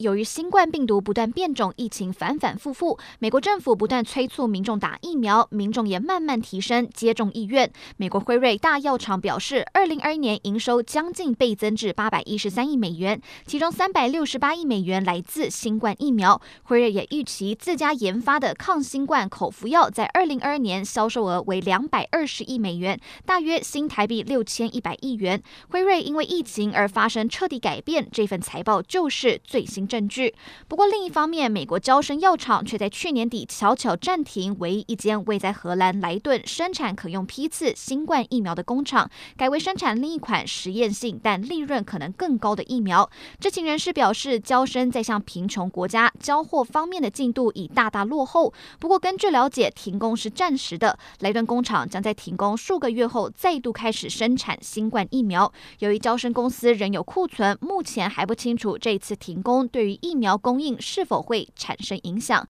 由于新冠病毒不断变种，疫情反反复复，美国政府不断催促民众打疫苗，民众也慢慢提升接种意愿。美国辉瑞大药厂表示，二零二一年营收将近倍增至八百一十三亿美元，其中三百六十八亿美元来自新冠疫苗。辉瑞也预期自家研发的抗新冠口服药在二零二二年销售额为两百二十亿美元，大约新台币六千一百亿元。辉瑞因为疫情而发生彻底改变，这份财报就是最新证据。不过另一方面，美国娇生药厂却在去年底悄悄暂停唯一一间位在荷兰莱顿生产可用批次新冠疫苗的工厂，改为生产另一款实验性但利润可能更高的疫苗。知情人士表示，娇生在向贫穷国家交货方面的进度已大大落后。不过根据了解，停工是暂时的，莱顿工厂将在停工数个月后再度开始生产新冠疫苗。由于娇生公司仍有库存，目前还不清楚这次停工对对于疫苗供应是否会产生影响？